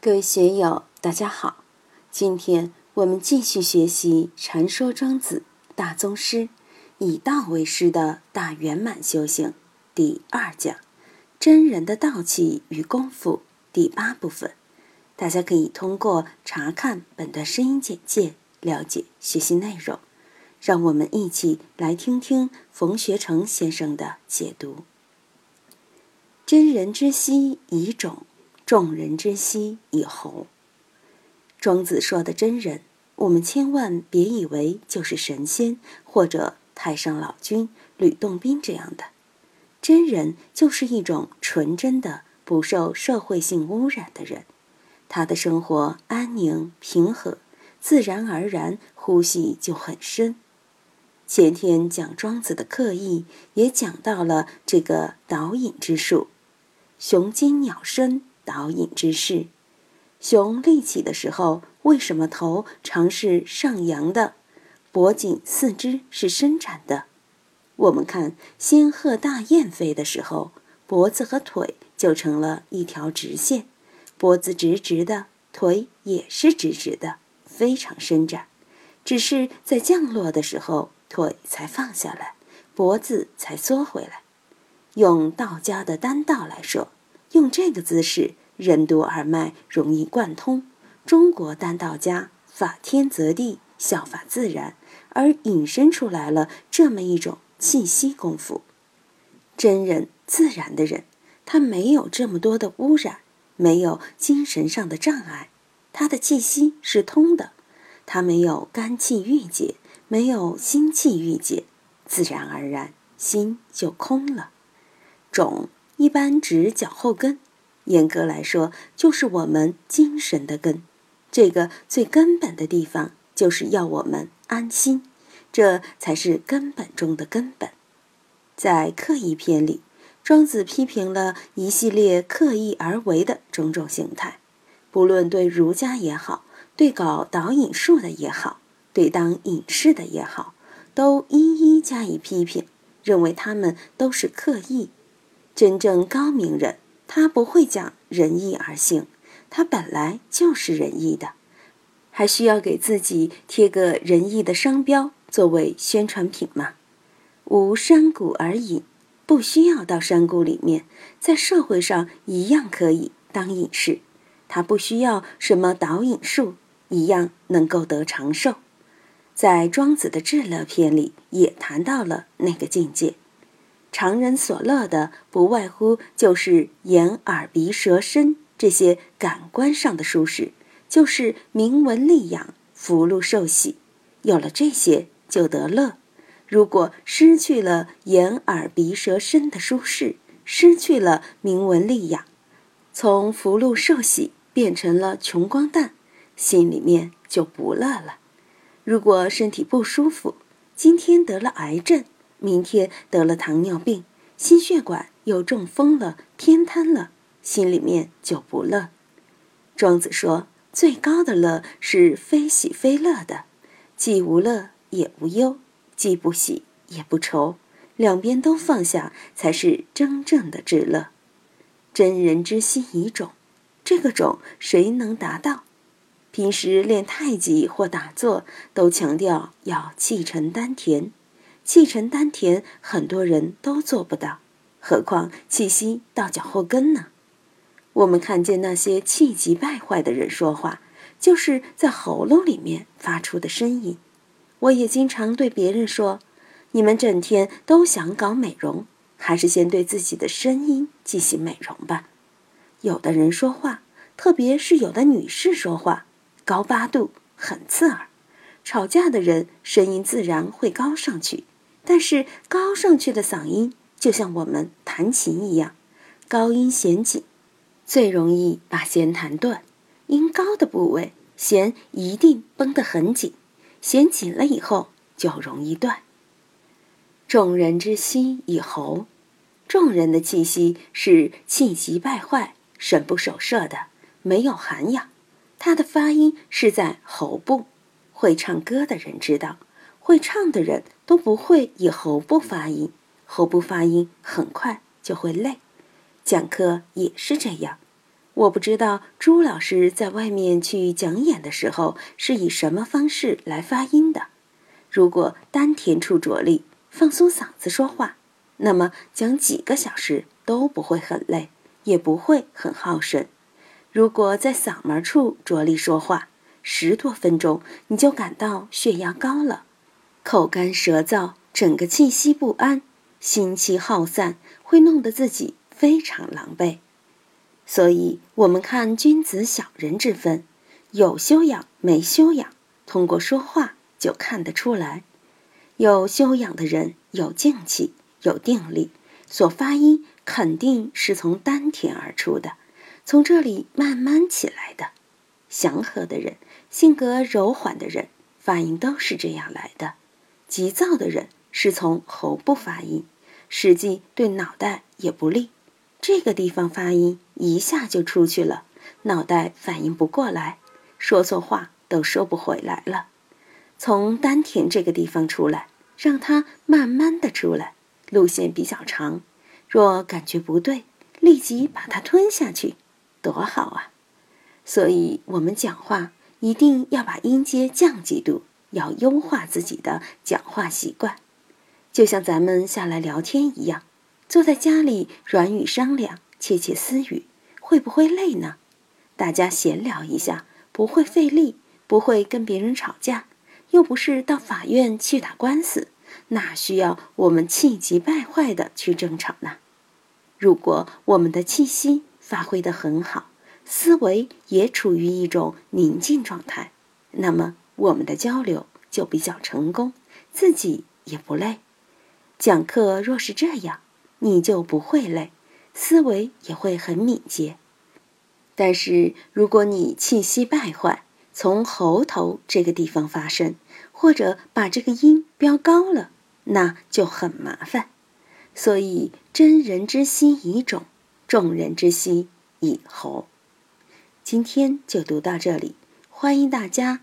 各位学友，大家好！今天我们继续学习《禅说庄子大宗师，以道为师的大圆满修行》第二讲“真人的道气与功夫”第八部分。大家可以通过查看本段声音简介了解学习内容。让我们一起来听听冯学成先生的解读：“真人之息以种。”众人之息以侯。庄子说的真人，我们千万别以为就是神仙或者太上老君、吕洞宾这样的。真人就是一种纯真的、不受社会性污染的人，他的生活安宁平和，自然而然呼吸就很深。前天讲庄子的刻意，也讲到了这个导引之术，雄鸡鸟身。导引之势，熊立起的时候，为什么头常是上扬的，脖颈四肢是伸展的？我们看仙鹤大雁飞的时候，脖子和腿就成了一条直线，脖子直直的，腿也是直直的，非常伸展。只是在降落的时候，腿才放下来，脖子才缩回来。用道家的单道来说。用这个姿势，任督二脉容易贯通。中国丹道家法天则地，效法自然，而引申出来了这么一种气息功夫。真人自然的人，他没有这么多的污染，没有精神上的障碍，他的气息是通的，他没有肝气郁结，没有心气郁结，自然而然心就空了。种。一般指脚后跟，严格来说，就是我们精神的根。这个最根本的地方，就是要我们安心，这才是根本中的根本。在刻意篇里，庄子批评了一系列刻意而为的种种形态，不论对儒家也好，对搞导引术的也好，对当隐士的也好，都一一加以批评，认为他们都是刻意。真正高明人，他不会讲仁义而行，他本来就是仁义的，还需要给自己贴个仁义的商标作为宣传品吗？无山谷而隐，不需要到山谷里面，在社会上一样可以当隐士。他不需要什么导引术，一样能够得长寿。在庄子的至乐篇里，也谈到了那个境界。常人所乐的，不外乎就是眼、耳、鼻、舌、身这些感官上的舒适，就是名闻利养、福禄寿喜。有了这些，就得乐。如果失去了眼、耳、鼻、舌、身的舒适，失去了名闻利养，从福禄寿喜变成了穷光蛋，心里面就不乐了。如果身体不舒服，今天得了癌症。明天得了糖尿病，心血管又中风了，偏瘫了，心里面就不乐。庄子说，最高的乐是非喜非乐的，既无乐也无忧，既不喜也不愁，两边都放下，才是真正的至乐。真人之心以种，这个种谁能达到？平时练太极或打坐，都强调要气沉丹田。气沉丹田，很多人都做不到，何况气息到脚后跟呢？我们看见那些气急败坏的人说话，就是在喉咙里面发出的声音。我也经常对别人说：“你们整天都想搞美容，还是先对自己的声音进行美容吧。”有的人说话，特别是有的女士说话，高八度，很刺耳。吵架的人声音自然会高上去。但是高上去的嗓音就像我们弹琴一样，高音弦紧，最容易把弦弹断。音高的部位，弦一定绷得很紧，弦紧了以后就容易断。众人之心以喉，众人的气息是气急败坏、神不守舍的，没有涵养。他的发音是在喉部，会唱歌的人知道。会唱的人都不会以喉部发音，喉部发音很快就会累。讲课也是这样，我不知道朱老师在外面去讲演的时候是以什么方式来发音的。如果丹田处着力，放松嗓子说话，那么讲几个小时都不会很累，也不会很耗神。如果在嗓门处着力说话，十多分钟你就感到血压高了，口干舌燥，整个气息不安，心气耗散，会弄得自己非常狼狈。所以，我们看君子小人之分，有修养没修养，通过说话就看得出来。有修养的人有静气，有定力，所发音肯定是从丹田而出的，从这里慢慢起来的。祥和的人，性格柔缓的人，发音都是这样来的。急躁的人是从喉部发音，实际对脑袋也不利。这个地方发音一下就出去了，脑袋反应不过来，说错话都说不回来了。从丹田这个地方出来，让它慢慢的出来，路线比较长。若感觉不对，立即把它吞下去，多好啊！所以我们讲话一定要把音阶降几度，要优化自己的讲话习惯，就像咱们下来聊天一样。坐在家里，软语商量，窃窃私语，会不会累呢？大家闲聊一下，不会费力，不会跟别人吵架，又不是到法院去打官司，哪需要我们气急败坏的去争吵呢？如果我们的气息发挥的很好，思维也处于一种宁静状态，那么我们的交流就比较成功，自己也不累。讲课若是这样。你就不会累，思维也会很敏捷。但是如果你气息败坏，从喉头这个地方发声，或者把这个音飙高了，那就很麻烦。所以真人之息以种，众人之息以喉。今天就读到这里，欢迎大家